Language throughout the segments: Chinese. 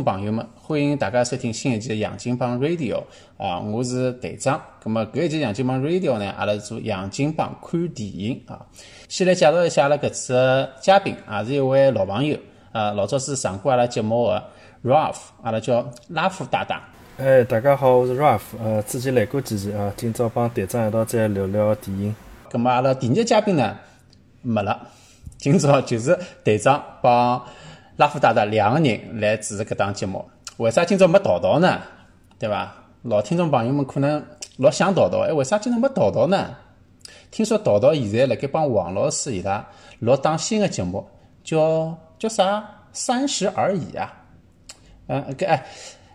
众朋友们，欢迎大家收听新一期的杨金帮 Radio 啊，我是队长。咁么搿一期杨金帮 Radio 呢，阿拉做杨金帮看电影啊。先来介绍一下阿拉搿次嘉宾，也是一位老朋友啊，老早是上过阿拉节目的 Ralph，阿拉叫拉夫大大。哎，大家好，我是 Ralph，呃，之前来过几期啊，今朝帮队长一道再聊聊电影。咁么阿拉第二嘉宾呢没了，今朝就是队长帮。拉夫大大两个人来主持搿档节目，为啥今朝没淘淘呢？对伐？老听众朋友们可能 老想淘淘，哎，为啥今朝没淘淘呢？听说淘淘现在辣盖帮王老师伊拉录档新的节目，叫叫啥？三十而已啊！嗯，搿哎，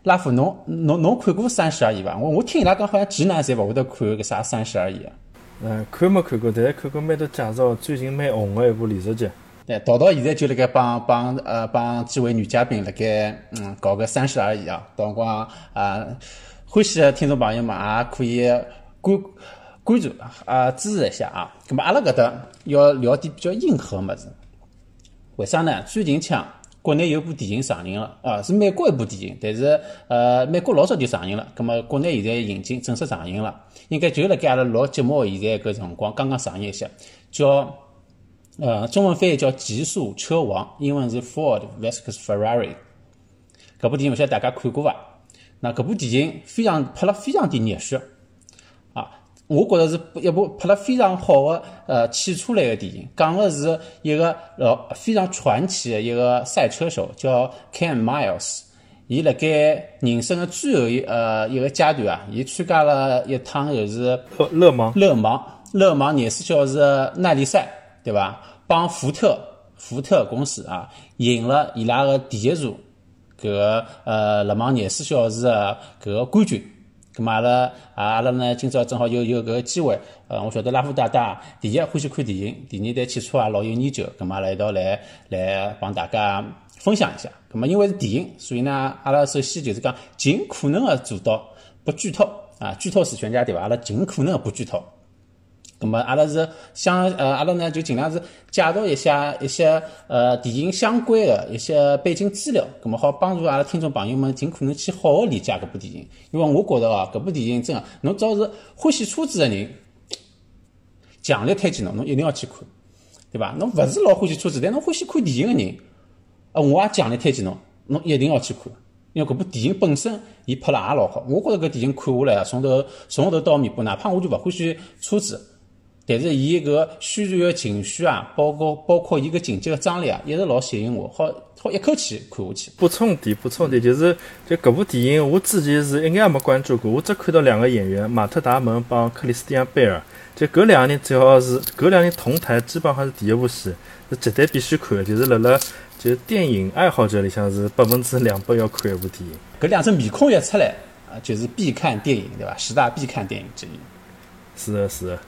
拉夫侬侬侬看过三十而已伐？我我听伊拉讲，好像直男侪勿会得看搿啥三十而已啊。嗯，看没看过，但是看过蛮多介绍，最近蛮红的一部连续剧。对，淘淘现在就辣盖帮帮呃帮几位女嘉宾辣盖嗯搞个三十而已啊，到辰光啊欢喜的听众朋友们也可以关关注啊支持一下啊。咁么阿拉搿搭要聊点比较硬核物事，为啥呢？最近腔国内有部电影上映了啊，是美国一部电影，但是呃美国老早就上映了，咁么国内现在引进正式上映了，应该就辣盖阿拉录节目现在搿辰光刚刚上映一下，叫。呃，中文翻译叫《极速车王》，英文是 Ford vs Ferrari。搿部电影勿晓得大家看过伐？那搿部电影非常拍了非常的热血啊！我觉着是一部拍了非常好的呃汽车类的电影，讲的是一个呃非常传奇的一个赛车手叫 Ken Miles。伊辣盖人生的最后一呃一个阶段啊，伊参加了一趟就是勒芒勒芒勒芒廿四小时耐力赛。对伐？帮福特福特公司啊赢了伊拉个第一座搿呃勒芒廿四小时个搿个冠军。咁嘛阿拉啊阿拉呢今朝正好有有搿个机会，呃我晓得拉夫大大第一欢喜看电影，第二对汽车也老有研究，咁嘛阿拉一道来来帮大家分享一下。咁么因为是电影，所以呢阿拉首先就是讲尽可能个做到不剧透啊，剧透是全家对伐？阿拉尽可能个不剧透。那么阿拉是想呃，阿拉呢就尽量是介绍一下一些呃电影相关的一些背景资料，那么好帮助阿拉听众朋友们尽可能去好好理解搿部电影。因为我觉得哦，搿部电影真个，侬只要是欢喜车子的人，强烈推荐侬，侬一定要去看，对伐？侬勿是老欢喜车子，但侬欢喜看电影的人，呃，我也强烈推荐侬，侬一定要去看。因为搿部电影本身，伊拍了也老好，我觉着搿电影看下来啊，从头从头到尾巴，哪怕我就勿欢喜车子。但是伊个宣传个情绪啊，包括包括伊个情节个张力啊，一直老吸引我，好好一口气看下去。补充点，补充点，就是就搿部电影，我之前是一眼也没关注过，我只看到两个演员马特·达蒙帮克里斯蒂安·贝尔，就搿两个人只要是搿两个人同台，基本上是第一部戏，是绝对必须看，就是辣辣就电影爱好者里向是百分之两百要看一部电影。搿两只面孔一出来啊，就是必看电影，对伐？十大必看电影之一。是的，是的。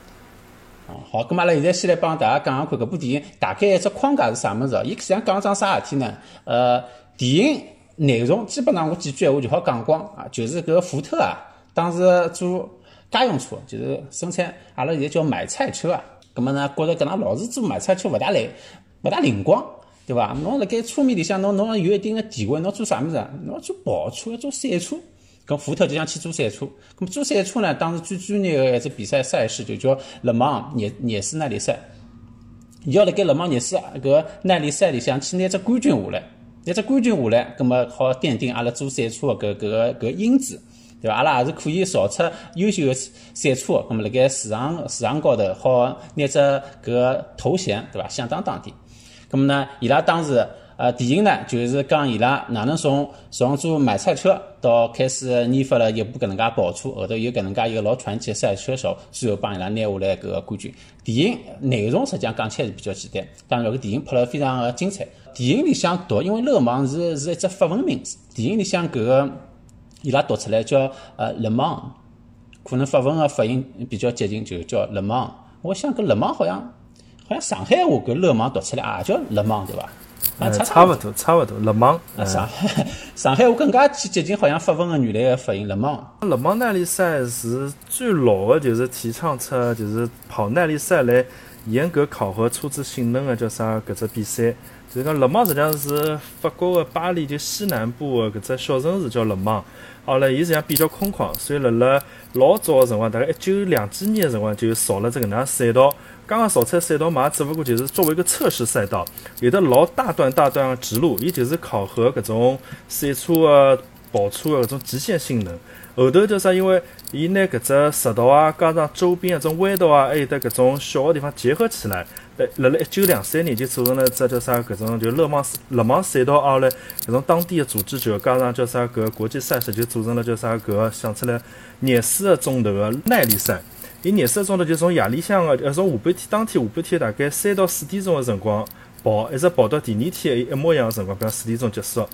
好，咁阿拉现在先来帮大家讲讲看，搿部电影大概一只框架是啥物事？伊实际上讲桩啥事体呢？呃，电影内容基本上我几句闲话就好讲光啊，就是搿福特啊，当时做家用车，就是生产，阿拉现在叫买菜车啊。咁么呢，觉着搿能老是做买菜车勿大来，勿大灵光，对伐？侬辣盖车面里向，侬侬有一定个地位，侬做啥物事？侬做跑车，要做赛车。跟福特就想去做赛车，咁么做赛车呢？当时最专业的一只比赛赛事就叫勒芒热热斯耐力赛。要辣盖勒芒热斯搿耐力赛里向去拿只冠军下来，拿只冠军下来，咁么好奠定阿拉做赛车个搿搿搿因子，对伐？阿拉也是可以造出优秀的赛车，咁么辣盖市场市场高头好拿只搿头衔，对伐？响当当的。咁么呢，伊拉当时。呃，电影呢，就是讲伊拉哪能从从做买菜车到开始研发了一部搿能介跑车，后头有搿能介一个老传奇的赛车手，最后帮伊拉拿下来搿个冠军。电影内容实际上讲起来是比较简单，当然搿个电影拍了非常的精彩。电影里向读，因为勒芒是是一只法文名字，电影里向搿个伊拉读出来叫呃勒芒，可能法文的发音比较接近，就叫勒芒。我想搿勒芒好像好像上海话搿勒芒读出来也叫勒芒对伐？啊，差差勿多，差勿多。勒芒，上海上海，我更加去接近好像法文个原来个发音，勒芒。勒芒耐力赛是最老的，就是提倡出就是跑耐力赛来严格考核车子性能的叫啥？搿只比赛，就是讲勒芒实际上是法国的巴黎就西南部个搿只小城市叫勒芒。好了，伊实际上比较空旷，所以辣辣老早个辰光，大概一九两几年个辰光就造了这个能赛道。刚刚造出来赛道嘛，只不过就是作为一个测试赛道，有的老大段大段个直路，伊就是考核搿种赛车个跑车个搿种极限性能。后头叫啥？因为伊拿搿只石道啊，加上周边搿种弯道啊，还有得搿种小个地方结合起来。辣辣一九两三年就组成了只叫啥搿种就勒芒勒芒赛道后来搿种当地的组织者加上叫啥搿国际赛事就组成了叫啥搿想出来廿四个钟头个耐力赛。伊廿四个钟头就从夜里向个呃从下半天当天下半天大概三到四点钟个辰光跑，一直跑到第二天一模一样个辰光，比方四点钟结束。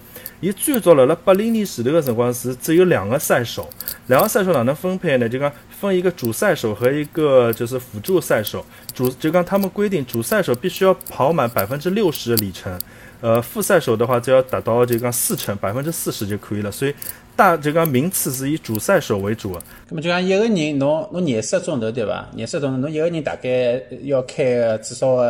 伊最早辣辣八零年前头个辰光是只有两个赛手，两个赛手哪能分配呢？就讲分一个主赛手和一个就是辅助赛手。主就讲他们规定主赛手必须要跑满百分之六十的里程，呃，副赛手的话只要达到就讲四成百分之四十就可以了。所以大就讲名次是以主赛手为主。那么就讲一个人侬侬廿四个钟头对伐？廿四个钟头侬一个人大概要开至少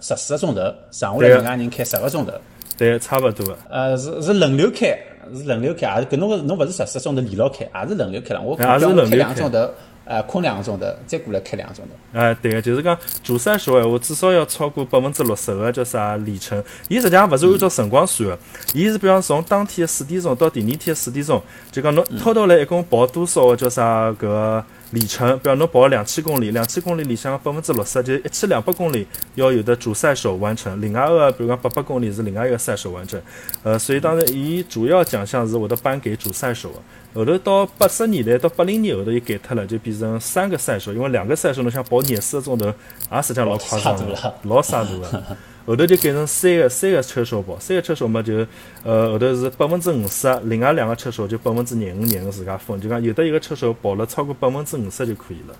十四个钟头，剩下来另外人开十个钟头。对，差不多。呃，是是轮流开，是轮流开，也是搿侬个侬勿是十四钟头连牢开，也是轮流开了。我也是轮流开。呃，困两个钟头，再过来开两个钟头。哎，对个，就是讲主赛说闲话，至少要超过百分之六十个叫啥里程。伊实际上勿是按照辰光算个，伊是比方从当天四点钟到第二天四点钟，就讲侬偷偷来一共跑多少个叫啥搿里程？比方侬跑两千公里，两千公里里向百分之六十，就一千两百公里要有的主赛手完成，另外个比如讲八百公里是另外一个赛手完成。呃，所以当然，伊主要奖项是会得颁给主赛手个。后头到八十年代到八零年后头又改脱了，就变成三个赛手，因为两个赛手侬想跑廿四个钟头，也实际上老夸张了，老傻大个。后头就改成三个三个车手跑，三个车手嘛就呃后头是百分之五十，另外两个车手就百分之廿五廿五自家分，就讲有的一个车手跑了超过百分之五十就可以了。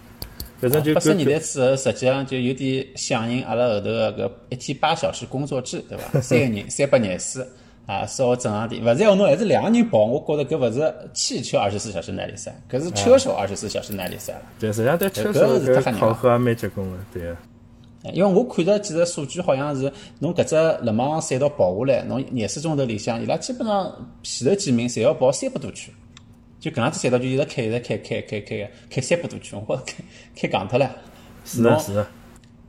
反正就八十年代之后，实际上就有点响应阿拉后头个个一天八小时工作制，对伐？三个人三百廿四。啊，稍微正常点，勿然要侬还是两个人跑，我觉着搿勿是汽车二十四小时耐力赛，搿是车手二十四小时耐力赛了。对，实际上对车手搿考核也蛮结棍个，对。因为我看到几个数据，好像是侬搿只勒芒赛道跑下来，侬廿四钟头里向，伊拉基本上前头几名侪要跑三百多圈，就搿样子赛道就一直开，一直开，开开开开三百多圈，我 开开戆脱了。是的是的。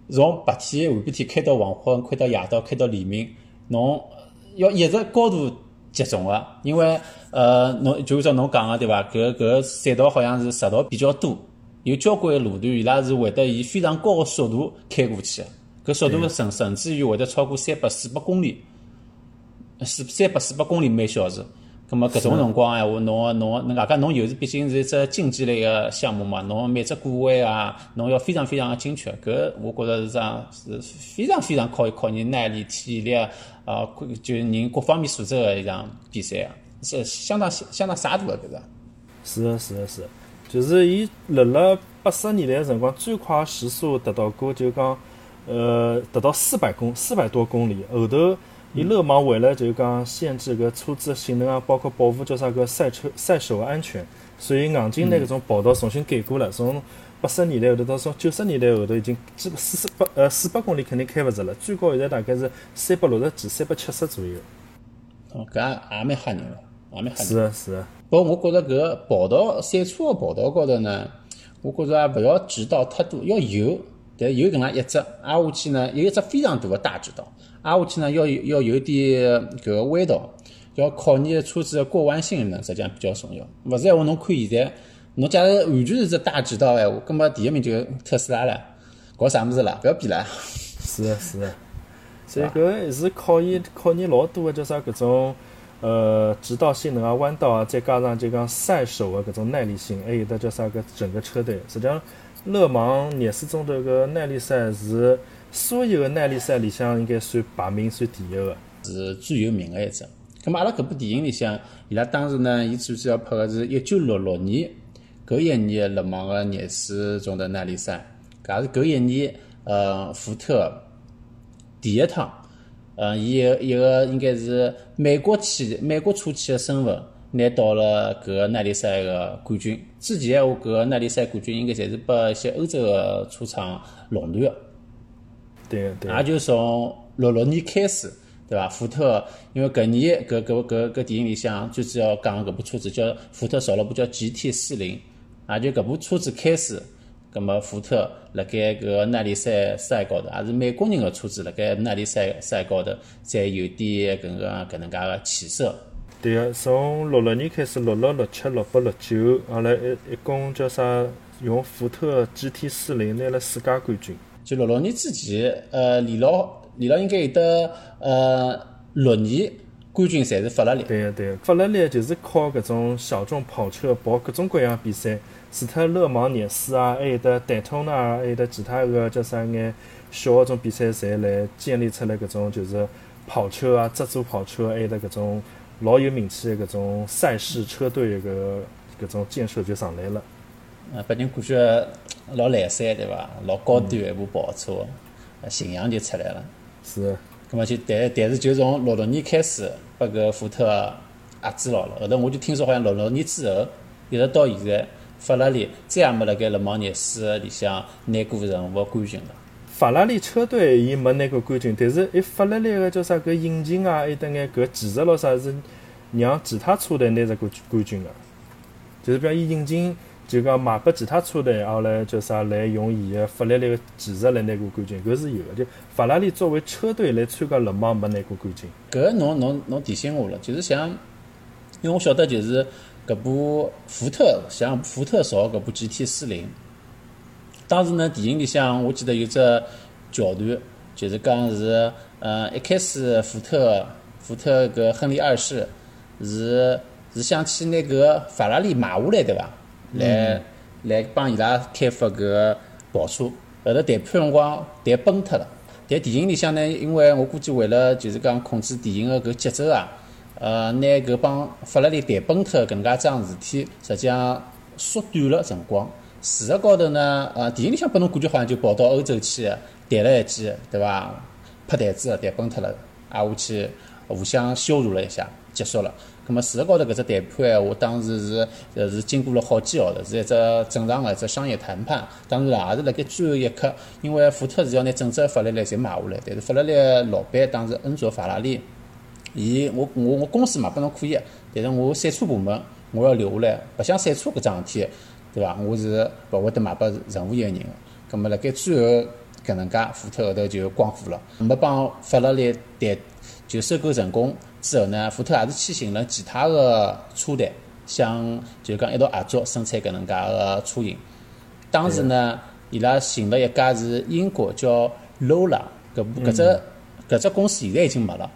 从白天下半天开到黄昏，开到夜到，开到黎明，侬。要一直高度集中个，因为呃，侬就像侬讲个对伐？搿搿赛道好像是石道比较多，有交关路段，伊拉是会得以非常高个速度开过去，搿速度甚甚至于会得超过三百四百公里，四三百四百公里每小时。咁么搿种辰光闲话，侬侬侬外加侬又是毕竟是一只竞技类个项目嘛，侬每只过弯啊，侬要非常非常个精确。搿我觉着是这样，是非常非常考考验耐力、体力啊，就人各方面素质个一场比赛啊，是相当相当洒脱个搿个。是个是个是，就是伊辣辣八十年代个辰光，最快时速达到过就讲，呃，达到四百公四百多公里，后头。伊勒芒为了就讲限制搿车子性能啊，包括保护叫啥个赛车赛手个安全，所以硬劲拿搿种跑道重新改过了。从八十年代后头到从九十年代后头，已经基本四十八呃四百公里肯定开勿着了，最高现在大概是三百六十几、三百七十左右。哦，搿也也蛮吓人个，也蛮吓人。是啊是啊。不过我觉着搿跑道赛车个跑道高头呢，我觉着也勿要直道太多，要有，但有搿能一只，挨下去呢有一只非常大个大直道。挨下去呢，要要有点搿个弯道，要考验车子的过弯性能，实际上比较重要。勿是闲话，侬看现在，侬假如完全是只大直道闲话，根本第一名就特斯拉了，搞啥物事啦？勿要比啦。是啊是啊，所以搿是考验考验老多个叫啥搿种呃直道性能啊、弯道啊，再加上就讲赛手啊搿种耐力性，还有的叫啥个整个车队。实际上，勒芒廿四钟头个耐力赛是。所有的耐力赛里向应该算排名算第一个，是最有名的一只。咁么阿拉搿部电影里向，伊拉当时呢，伊最主要拍个是一九六六年搿一年勒芒个廿四钟头耐力赛，搿也是搿一年呃福特第一趟呃，伊有一个应该是美国企美国车企的身份，拿到了搿个耐力赛个冠军。之前闲话，搿个耐力赛冠军应该侪是拨一些欧洲个车厂垄断个。对对。也就从六六年开始，对伐？福特因为搿年搿搿搿搿电影里向最主要讲搿部车子叫福特造了部叫 GT 四零，也就搿部车子开始，葛末福特辣盖搿个耐力赛赛高头，也是美国人个车子辣盖耐力赛赛高头，才有点搿个搿能介个起色。对个，从六六年开始，六六、六七、六八、六九，阿拉一一共叫啥？用福特 GT 四零拿了世界冠军。就六六年之前，呃，李老李老应该有得呃六年冠军侪是法拉利。对个对个，法拉利就是靠搿种小众跑车跑各种各样比赛，除脱勒芒涅斯啊，还有得戴通纳，还有得其他个叫啥眼小个种比赛，侪来建立出来搿种就是跑车啊，自主跑车，还有得搿种老有名气个搿种赛事车队个搿种建设就上来了。呃，拨人感觉老来三对伐？老高端一部跑车，形象就出来了。是。葛末就但但是就从六六年开始，拨搿福特压制牢了。后头我就听说好像六六年之后，一直到现在，法拉利再也没辣盖勒芒热斯里向拿过任何冠军了。法拉利车队伊没拿过冠军，但是伊法拉利个叫啥搿引擎啊，还得眼搿技术咯啥是让其他车队拿着冠冠军个，就是比方伊引擎。就讲卖拨其他车队，后来叫啥来用伊个法拉利个技术来拿过冠军，搿是有个。就法拉利作为车队来参加勒芒没拿过冠军。搿侬侬侬提醒我了，就是像，因为我晓得就是搿部福特，像福特造搿部 GT 四零，当时呢电影里向我记得有只桥段，就是讲是呃一开始福特福特搿亨利二世是是想去拿搿法拉利买下来对伐？来来帮伊拉开发搿跑车，后头谈判辰光谈崩脱了。但电影里向呢，因为我估计为了就是讲控制电影个搿节奏啊，呃，拿搿帮法拉利谈崩脱搿能介桩事体，实际上缩短了辰光。事实高头呢，呃，电影里向拨侬感觉好像就跑到欧洲去谈了一记，对伐？拍台子谈崩特了，挨下去互相羞辱了一下，结束了。咁么事实高头搿只谈判闲话，当时是呃是经过了好几号头，是一只正常个一只商业谈判。当然也是辣盖最后一刻，因为福特是要拿整只法拉利侪买下来，但是法拉利老板当时恩佐法拉利，伊我我我公司卖拨侬可以，但是我赛车部门我要留下来，白相赛车搿桩事体，对伐？我是勿会得卖拨任何一个人个。咁么辣盖最后搿能介，福特后头就光火了，没帮法拉利谈就收购成功。之后呢，福特也是去寻了其他的车队，想就讲一道合作生产搿能介个车型。当时呢，伊拉寻了一家是英国叫 Lola，搿部搿只搿只公司现在已经没了。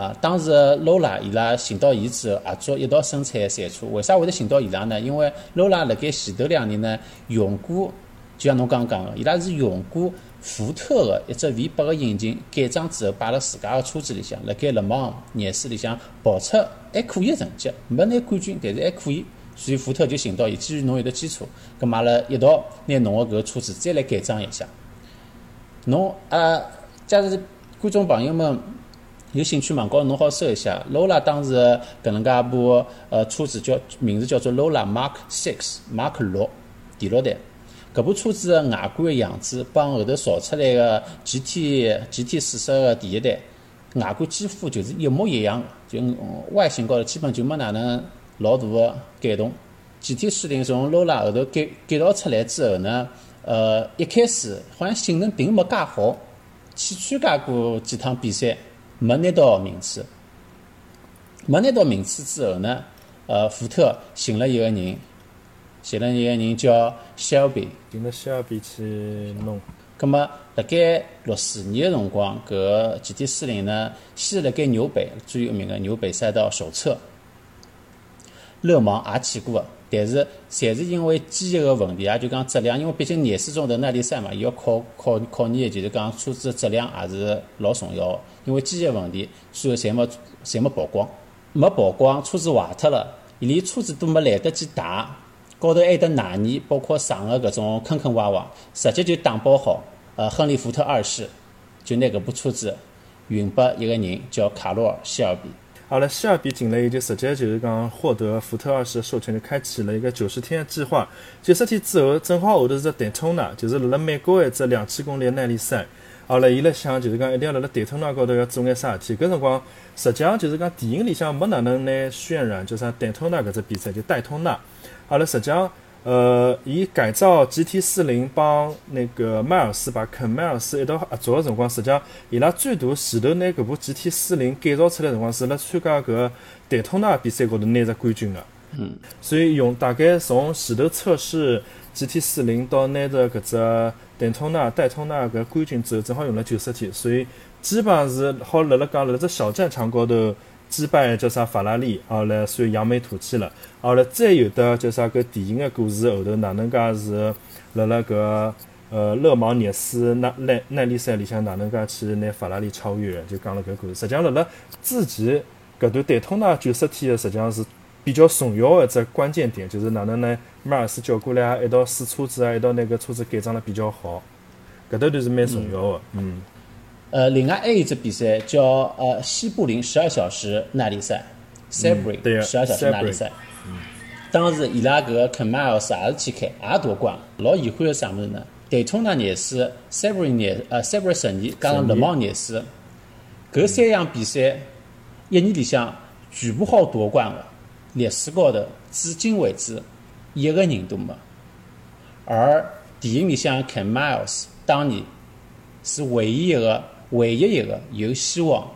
啊，当时 Lola 伊拉寻到伊之后合作一道生产赛车。为啥会得寻到伊拉呢？因为 Lola 辣盖前头两年呢用过，就像侬刚刚讲个，伊拉是用过。福特个一只 V 八个引擎改装之后摆辣自家个车子里向，辣盖勒芒涅斯里向跑出还可以个成绩，没拿冠军，但是还可以。所以福特就寻到伊，基于侬有得基础，搿阿拉一道拿侬个搿个车子再来改装一下。侬啊，假如观众朋友们有兴趣，网高侬好搜一下，Lola 当时搿能介一部呃车子叫名字叫做 Lola Mark Six，Mark 六第六代。搿部车子个外观个样子，帮后头造出来个 GT GT 四十个第一代外观几乎就是一模一样，就外形高头基本就没哪能老大个改动。GT 四零从 Lola 后头改改造出来之后呢，呃，一开始好像性能并没介好，去参加过几趟比赛，没拿到名次。没拿到名次之后呢，呃，福特寻了一个人。寻了一个人叫 Shelby，寻了 Shelby 去弄。葛么辣盖六四年个辰光，搿个 GT 四零呢，先是辣盖纽北最有名个纽北赛道首测，勒芒也去过个，但是侪是因为机械个问题，也就讲质量，因为毕竟廿四钟头耐力赛嘛，伊要考考考验，就是讲车子个质量也是老重要个。因为机械问题，最后侪没侪没曝光，没曝光，车子坏脱了，连车子都没来得及打。高头还得哪泥，包括上个搿种坑坑洼洼，直接就打包好。呃，亨利福特二世就拿搿部车子运拨一个人叫卡罗尔·希尔比。好了，希尔比进来以后，实际就是讲获得福特二世的授权，就开启了一个九十天计划。九十天之后，正好后头是只戴通纳，就是辣辣美国一只两千公里耐力赛。好了，伊辣想就是讲一定要辣辣戴通纳高头要做眼啥事体。搿辰光实际上就是讲电影里向没哪能来渲染，就啥戴通纳搿只比赛，就戴通纳。好了，实际上。呃，伊改造 GT 四零帮那个迈尔斯把肯迈尔斯一道合作个辰光，实际上伊拉最大前头拿搿部 GT 四零改造出来辰光，是辣参加搿戴通纳比赛高头拿着冠军个。嗯。所以用大概从前头测试 GT 四零到拿着搿只戴通纳戴通纳搿冠军之后，正好用了九十天，所以基本上是好辣辣讲辣辣只小战场高头。击败叫啥法拉利，后来算扬眉吐气了。后来再有的叫啥个电影的故事后头，哪能介是辣辣搿呃勒芒涅斯耐耐耐力赛里向哪能介去拿法拉利超越？就讲了搿故事。实际上辣辣之前搿段戴通纳九十天的，实际上是比较重要的一只关键点，就是哪能呢？马尔斯叫过来一道试车子啊，一道拿搿车子改装了比较好。搿段段是蛮重要的，嗯。呃，另外还有一只比赛叫呃西布林十二小时耐力赛，Sebring 十二小时耐力赛。当时伊拉搿个 k a m i l e 也是去开，也夺冠。老遗憾个啥物事呢？戴通纳廿四，Sebring 廿呃 Sebring 十二加上勒芒廿四，搿三项比赛一年里向全部好夺冠个，历史高头至今为止一个人都没。而电影里向 k a m i l e 当年是唯一一个。唯一一个有希望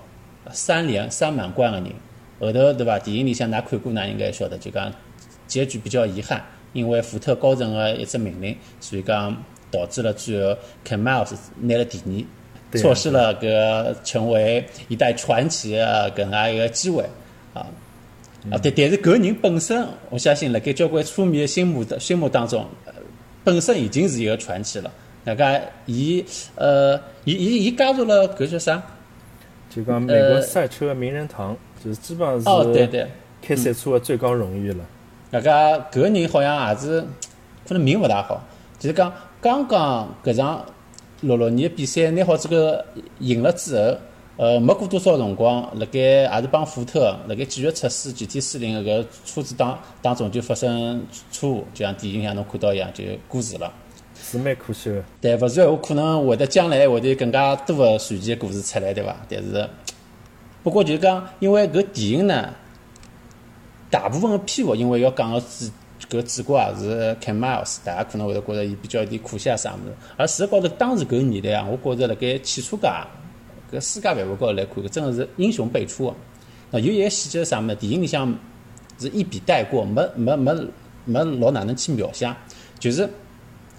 三连三满贯的人，后头对伐？电影里向㑚看过，㑚应该晓得，就讲结局比较遗憾，因为福特高层的一只命令，所以讲导致了最后 k a m i l e 拿了第二，错失了搿成为一代传奇的搿能介一个机会啊！啊，但但是搿人本身，我相信辣盖交关车迷的心目的心目当中，本身已经是一个传奇了。那个，伊呃，伊伊伊加入了搿叫啥？就讲美国赛车名人堂，就是基本上是哦，对对，开赛车的最高荣誉了。那个搿个人好像也是，可能命勿大好，就是讲刚刚搿场六六年比赛拿好这个赢了之后，呃，没过多少辰光，辣盖也是帮福特辣盖继续测试 GT 四零搿个车子当当中就发生车祸，就像电影像侬看到一样，就过世了。是蛮可惜的，但勿然我可能会得将来会得更加多的传奇故事出来，对伐？但是，不过就是讲，因为搿电影呢，大部分的篇幅，因为要讲个主搿主角也是 Ken Miles，大家可能会得觉着伊比较有点可惜啊啥物事。而事实高头，当时搿个年代啊，我觉着辣盖汽车界搿世界范围高头来看，搿真个是英雄辈出。那有一个细节啥物事，电影里向是一笔带过，没没没没老哪能去描写，就是。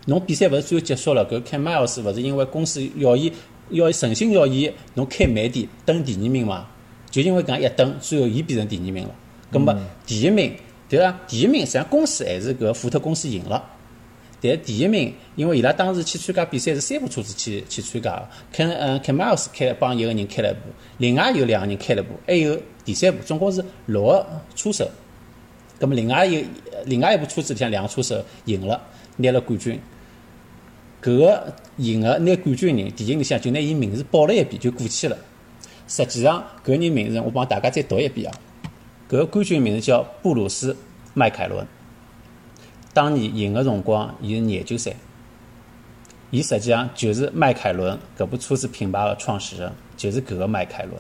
侬比赛勿是最后结束了？搿开迈尔斯勿是因为公司要伊要诚心要伊侬开慢点，等第二名嘛？就因为搿样一等，最后伊变成第二名了。葛末第一名对伐？第一名实际上公司还是搿福特公司赢了。但第一名，因为伊拉当时去参加比赛是三部车子去去参加个，开嗯开迈尔斯开帮一个人开了一部，另外有两个人开了一部，还有第三部，总共是六个车手。葛末另外有另外一部车子里向两个车手赢了，拿了冠军。搿个赢个拿冠军人，电影里向就拿伊名字报了一遍就过去了。实际上，搿人名字我帮大家再读一遍啊。搿个冠军名字叫布鲁斯·迈凯伦。当年赢个辰光，伊是廿九岁。伊实际上就是迈凯伦搿部车子品牌的创始人，就是搿个迈凯伦。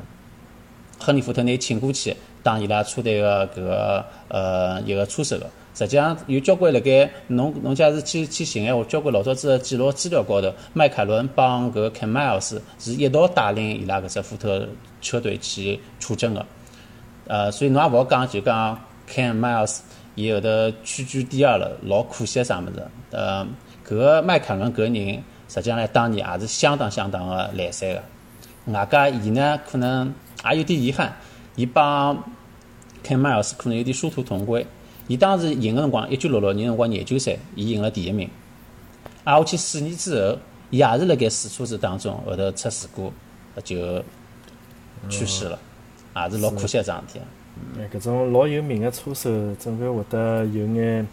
亨利·福特拿伊请过去当伊拉车队个搿个呃一个车手个。实际上有交关辣盖侬侬假是去去寻闲话，交关老早子个记录资料高头，迈凯伦帮搿 Ken Miles 是一道带领伊拉搿只福特车队去出征个。呃，所以侬也勿好讲，就讲 Ken Miles 伊后头屈居第二了，老可惜啥物事？呃，搿个迈凯伦搿人实际上来当年也是相当相当个来塞个。外加伊呢，可能也有点遗憾，伊帮 Ken Miles 可能有点殊途同归。伊当时赢个辰光，一九六六年辰光廿九岁，伊赢了第一名。挨下去四年之后，伊也是辣盖试车子当中后头出事故，就去世了，也是老可惜一桩事体。哎，搿种老有名个车手，总归会得有眼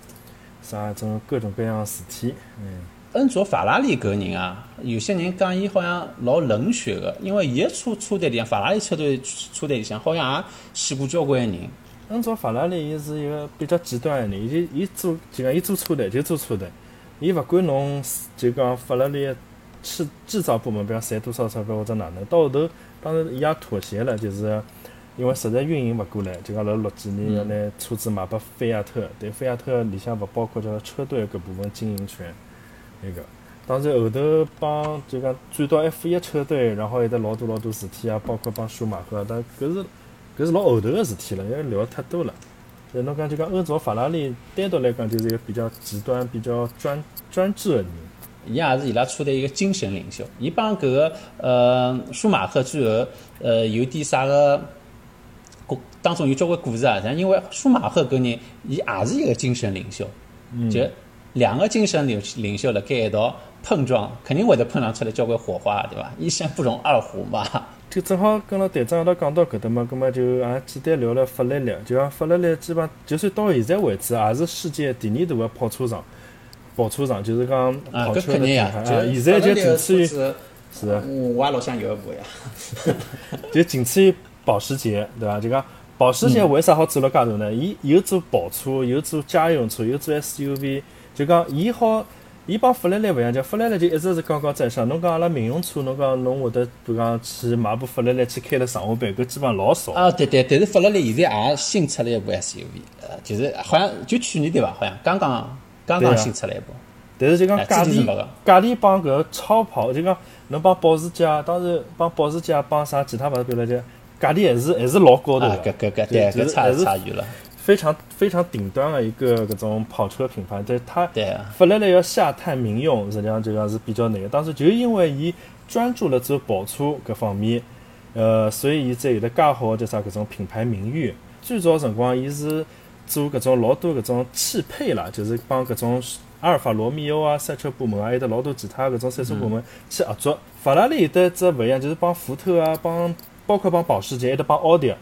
啥种各种各样事体。嗯，恩佐法拉利搿人啊，有些人讲伊好像老冷血个，因为伊个车车队里向，法拉利车队车队里向好像也死过交关人。恩佐法拉利伊是一个比较极端的人，伊伊做就讲伊做车队就做车队，伊勿管侬就讲法拉利制制造部门，比方赚多少钞票或者哪能，到后头当然伊也妥协了，就是因为实在运营勿过来，就讲辣六几年要拿车子卖拨菲亚特，但菲亚特里向勿包括叫车队搿部分经营权。那个，当然后头帮就讲转到 F 一车队，然后有得老多老多事体啊，包括帮舒马赫，但搿是搿是老后头个事体了，因为聊太多了。所以侬讲就讲欧洲法拉利单独来讲就是一个比较极端、比较专专制个人。伊也是伊拉车队一个精神领袖。伊帮搿个呃舒马赫之后呃有点啥个，当中有交关故事啊。像因为舒马赫搿人，伊也是一个精神领袖，就。两个精神领领袖辣盖一道碰撞，肯定会得碰撞出来交关火花，对伐？一山不容二虎嘛。就正好跟了队长一道讲到搿搭嘛，葛末就也简单聊聊法拉利。就讲法拉利，基本就算到现在为止，也是世界第二大个跑车厂。跑车厂就是讲跑车的品牌。现在就仅次于是，我也老想有一部呀。就仅次于保时捷，对伐？就讲保时捷为啥好做了介大呢？伊有做跑车，有做家用车，有做 SUV。就讲，伊好，伊帮法拉利勿一样，就法拉利就一直是高高在上。侬讲阿拉民用车，侬讲侬会得，比如讲去买部法拉利去开了上下班，搿基本上老少。啊，对对，但是法拉利现在也新出了一部 SUV，呃，就是好像就去年对伐？好像刚刚刚刚新出来一部。但是就讲价钿，价钿帮搿超跑，就讲侬帮保时捷，当然帮保时捷帮啥其他牌子比来讲，价钿还是还是老高头的。搿搿搿对，搿差差远了。非常非常顶端的一个搿种跑车品牌，但它法拉利要下探民用，实际上就讲是比较难个。当时就因为伊专注了做跑车搿方面，呃，所以伊才有得介好叫啥搿种品牌名誉。最早辰光，伊是做搿种老多搿种汽配啦，就是帮搿种阿尔法罗密欧啊赛车部门啊，还有得老多其他搿种赛车部门去合作。法拉利有得只勿一样，就是帮福特啊，帮包括帮保时捷，还得帮奥迪。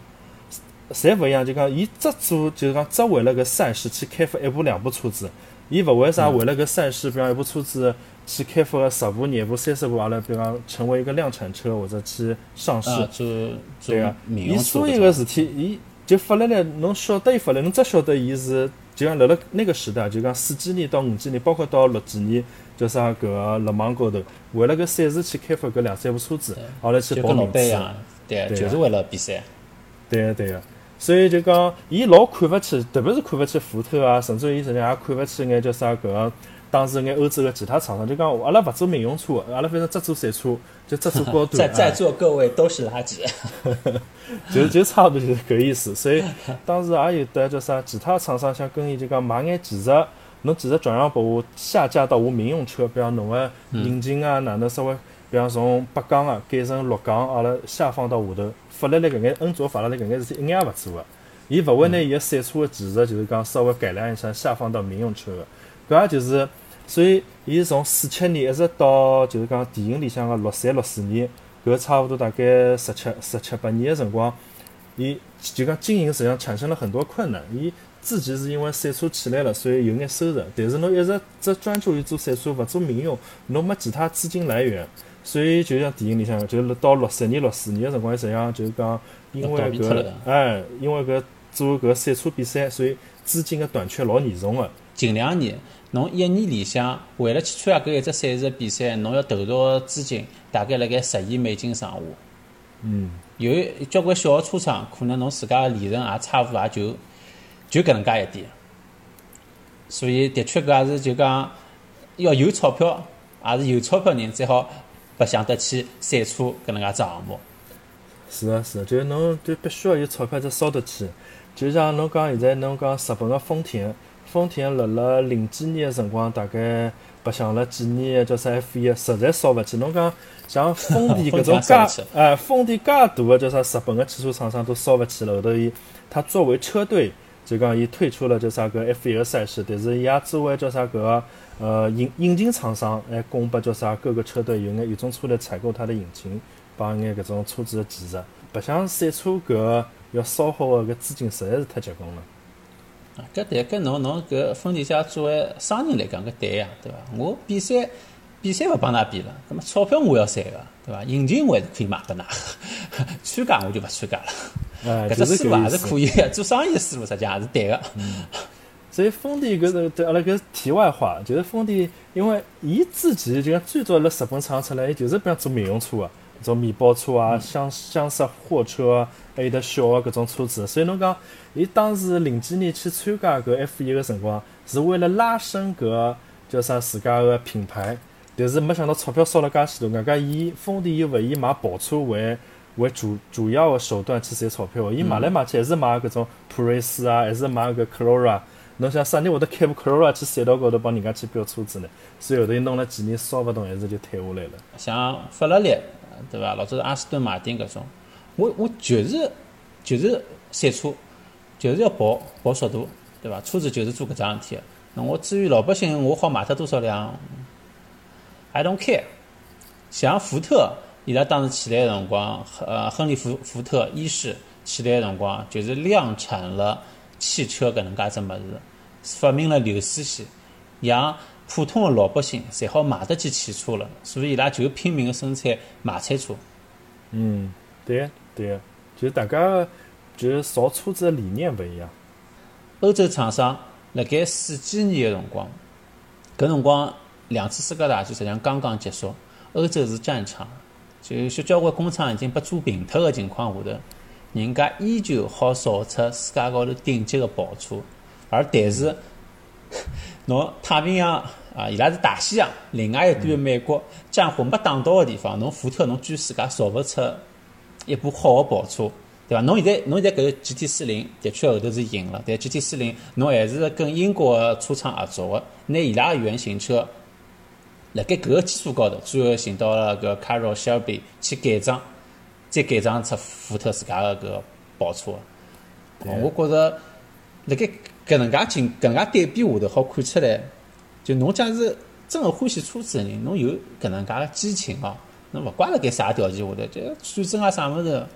侪勿一样，就讲伊只做，就是讲只为了搿赛事去开发一部两部车子，伊勿为啥为了搿赛事，比方一部车子去开发个十部、廿部、三十部，阿拉比方成为一个量产车或者去上市，对啊，伊所有个事体，伊就发来来，侬晓得伊发来，侬只晓得伊是，就讲辣辣那个时代，就讲四几年到五几年，包括到六几年，叫啥搿个勒芒高头，为了搿赛事去开发搿两三部车子，后来去报名次，对，就是为了比赛，对个对个。所以就讲，伊老看勿起，特别是看勿起福特啊，甚至伊实际上也看勿起眼叫啥搿个当时眼欧洲的其他厂商。就讲阿拉勿做民用车，阿拉反正只做赛车，就只做高端。在在座各位都是垃圾。就就差不多就是搿意思。所以当时也有得叫啥其他厂商想跟伊就讲买眼技术，侬技术转让拨我，下架到我民用车，比方侬个引擎啊哪能稍微，比方从八缸啊改成六缸，阿拉下放到下头。法拉利搿眼恩佐法拉利搿眼事体一眼也勿做个，伊勿会拿伊个赛车个技术，就是讲稍微改良一下，下放到民用车个，搿也就是，所以伊从四七年一直到就是讲电影里向个六三六四年，搿差勿多大概十七十七八年个辰光，伊就讲经营实际上产生了很多困难。伊自己是因为赛车起来了，所以有眼收入，但是侬一直只专注于做赛车，勿做民用，侬没其他资金来源。所以就像电影里向，就是到六十年、六四年个辰光，实际上就是讲，因为搿哎，因为搿做搿赛车比赛，所以资金个短缺老严重个。近两年，侬一年里向为了去参加搿一只赛事比赛，侬要投入资金大概辣盖十亿美金上下。嗯。有交关小个车厂，可能侬自家个利润也差勿多，也就就搿能介一点。所以的确搿也是就讲要有钞票，也是有钞票人最好。不想得起赛车搿能介只项目，是啊是啊，就侬就必须要有钞票才烧得起。就像侬讲现在侬讲日本个丰田，丰田辣辣零几年个辰光，大概白相了几年叫啥 F 一，实在烧勿起。侬讲像丰田 搿种介，哎，丰田介大个叫啥日本个汽车厂商都烧勿起了。后头伊，他作为车队，就讲伊退出了叫啥个 F 一个赛事，但是伊也作为叫啥个。呃，引引擎厂商还供拨叫啥？各个车队有眼有种车来采购它的引擎，帮眼搿种车子的技术。白相赛车搿要烧好的搿资金实在是太结棍了。搿对，搿侬侬搿丰田家作为商人来讲，搿对呀，对伐？我比赛比赛勿帮㑚比了，葛末钞票我要赚 个，对伐？引擎我还是可以卖拨㑚，参加我就勿参加了。哎，搿就是只思路也是。可以的，做生意的思路实际上也是对个。所以丰田搿是对阿拉搿是题外话，就是丰田，因为伊自己就讲最早辣日本厂出来，伊就是比方做民用车个，种面包车啊、厢厢式货车啊，还有得小个搿种车子。所以侬讲，伊当时零几年去参加搿 F 一个辰光，是为了拉升搿叫啥自家个品牌，但是没想到钞票烧了介许多，外加伊丰田又勿以买跑车为为主主要个手段去赚钞票，伊买来买去还是买搿种普锐斯啊，还是买搿 Corolla。侬想啥人会得开部 Corolla 去赛道高头帮人家去飙车子呢？所以后头弄了几年烧勿动，还是就退下来了。像法拉利，对伐？老早是阿斯顿马丁搿种，我我就是就是赛车，就是要跑跑速度，对伐？车子就是做搿桩事体的。那我至于老百姓，我好卖脱多少辆，I don't care。像福特，伊拉当时起来个辰光，呃，亨利福福特一世起来个辰光，就是量产了汽车搿能介只物事，发明了流水线，让普通的老百姓侪好买得起汽车了，所以伊拉就拼命个生产马车车。嗯，对个对个，就是大家就是造车子的理念勿一样。欧洲厂商辣盖四几年个辰光，搿辰光两次世界大战实际上刚刚结束，欧洲是战场，就有些交关工厂已经被做平脱个情况下头，人家依旧好造出世界高头顶级个跑车，而但是 侬太平洋啊，伊拉是大西洋，另外一端美国战火没打到个地方，侬福特侬居自家造勿出一部好个跑车，对伐？侬现在侬现在搿个 GT 四零的确后头是赢了，但 GT 四零侬还是跟英国个车厂合作个，拿伊拉个原型车辣盖搿个基础高头，最后寻到了搿 Carroll Shelby 去改装，再改装出福特自家个搿个跑车。我觉着辣盖搿能介情搿能介对比下头，好看出来，就侬假使真个欢喜车子个人，侬有搿能介个激情哦，侬勿怪辣盖啥条件下头，就战争啊啥物事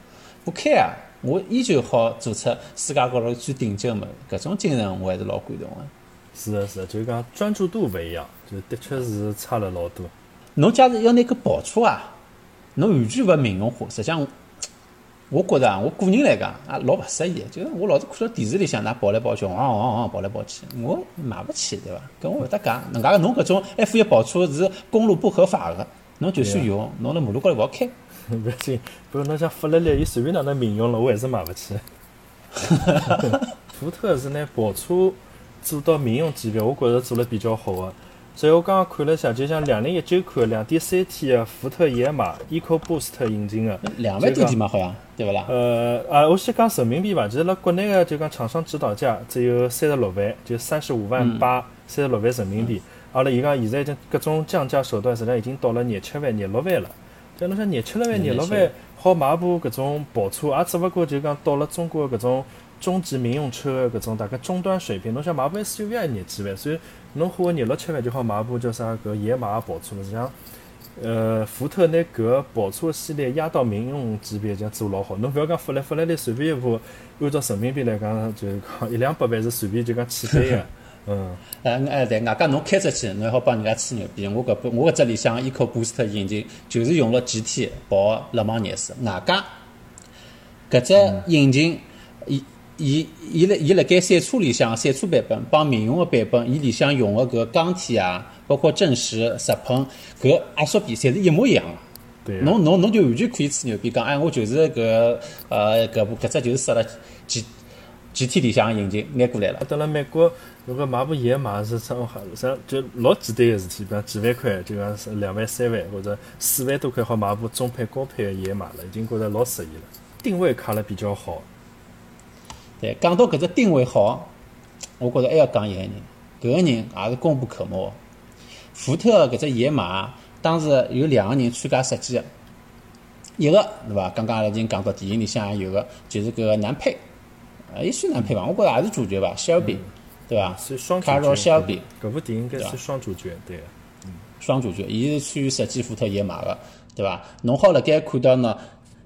不开啊，我依旧好做出世界高头最顶级个物事，搿种精神我还是老感动个。是的，是的，就是讲专注度勿一样，就的确是差了老多。侬假如要拿搿跑车啊，侬完全勿民用化，实际上，我觉着啊，我个人来讲啊，老勿适意。就是我老是看到电视里向，㑚跑来跑去，汪汪汪汪跑来跑去，我买勿起，对伐？跟我会得讲，能介个侬搿种 F 一跑车是公路不合法个，侬就算用，侬辣马路高头勿好开。勿要紧，不过侬像法拉利，伊随便哪能民用了，我还是买勿起。福特是拿跑车做到民用级别，我觉着做了比较好个。所以我刚刚看了一下，就像两零一九款两点三 T 的福特野马 EcoBoost 引擎的，两万多点嘛，好像对勿啦？呃啊，我先讲人民币吧，其实辣国内的就讲厂商指导价只有三十六万，就三十五万八，三十六万人民币。阿拉伊讲现在已经各种降价手段，实际上已经到了廿七万、廿六万了。就侬想廿七万、廿六万好买部搿种跑车，也只勿过就讲到了中国搿种中级民用车搿种大概中端水平。侬想买部 SUV 也廿几万，所以侬花廿六七万就好买部叫啥搿野马跑车了。实际上，呃，福特拿搿跑车系列压到民用级别，这样做老好。侬勿要讲法拉法拉利随便一部，按照人民币来讲，就是讲一两百万是随便就讲起飞个。嗯，呃呃，对，外加侬开出去，侬还好帮人家吹牛逼。我搿部我搿只里向 EcoBoost 引擎就是用了 GT 跑勒芒廿四，外加搿只引擎，伊伊伊辣伊辣盖赛车里向赛车版本帮民用个版本，伊里向用个搿钢铁啊，包括正时、直喷搿压缩比，侪是一模一样个。对啊。侬侬侬就完全可以吹牛逼讲，哎，我就是搿呃搿部搿只就是塞了 G G T 里向个引擎拿过来了。到了美国，如果买部野马是啥啥就老简单个事体，比方几万块，就讲是两万、三万或者四万多块好买部中配、高配个野马了，已经觉着老适意了。定位卡了比较好，对，讲到搿只定位好，我觉着还要讲一个人，搿个人也是功不可没。福特搿只野马，当时有两个人参加设计个，一个对伐？刚刚阿拉已经讲到电影里向也有个，就是搿个男配，啊，也算男配伐？我觉着也是主角伐，Shelby，对伐？是双主角。Shelby 搿部电影应该是双主角，对个。双主角，伊是参与设计福特野马个，对伐？侬好辣盖看到呢，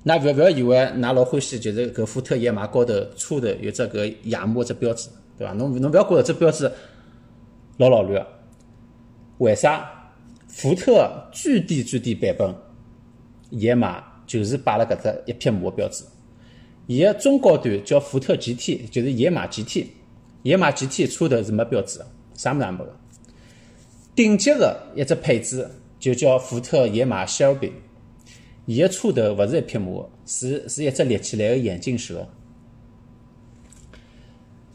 㑚勿勿要以为㑚老欢喜，就是搿福特野马高头车头有只搿野马只标志，对伐？侬侬勿要觉着这标志老老卵，为啥？福特最低最低版本野马就是摆了搿只一匹马个标志，伊个中高端叫福特 GT，就是野马 GT，野马 GT 车头是没标志个，啥物事也没个。顶级个一只配置就叫福特野马 Shelby，伊个车头勿是一匹马，是是一只立起来个眼镜蛇。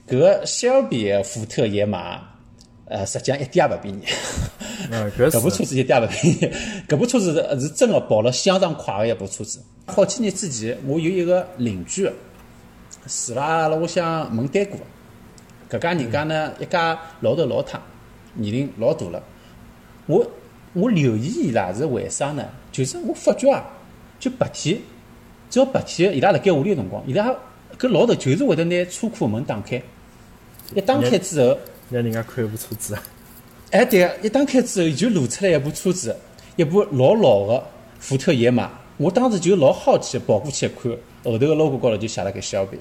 搿个 Shelby 个福特野马，呃，实际上一点也勿便宜。嗯，搿 搿部车子一点也勿便宜，搿部车子是是真个跑了相当快个一部车子。好几年之前，我有一个邻居住辣阿拉屋里向门对过，搿家人家呢一家老头老太，年龄老大了。我我留意伊拉是为啥呢？就是我发觉啊，就白天，只要白天伊拉辣盖屋里个辰光，伊拉搿老头就是会得拿车库门打开，一打开之后。让人家看一部车子啊，哎，对个，一打开之后伊就露出来一部车子，一部老老个福特野马。我当时就老好奇，跑过去一看，后头个 logo 高头就写了个小贝，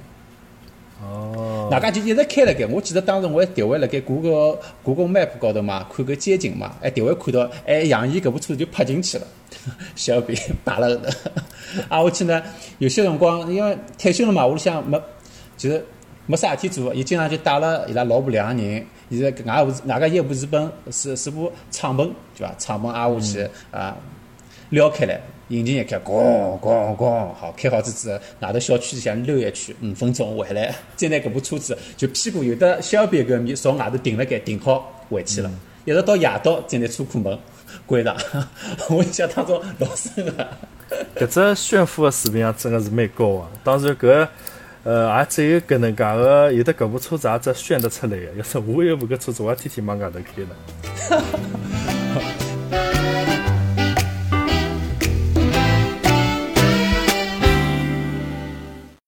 哦，外加就一直开了盖。我记得当时我还调回辣盖谷歌谷歌 map 高头嘛，看个街景嘛，哎，调回看到，哎，杨毅搿部车就拍进去了，小别 摆辣后头。啊，我去呢，有些辰光因为退休了嘛，屋里向没，就是没啥事体做，伊经常就带了伊拉老婆两个人，现在搿外部外加一部是本是是部敞篷，对伐？敞篷挨下去啊，撩开来，引擎一开，咣咣咣，好开好之后，外头小区里向溜一圈，五分钟回来，再拿搿部车子就屁股有的小边搿面朝外头停了盖，停好回去了，一直到夜到再拿车库门 关上。我印象当中老深个。搿只炫富个水平啊，真个是蛮高个。当然搿呃也只有搿能介个，有的搿部车子也只炫得出来个。要是我有部搿车子，我也天天往外头开了。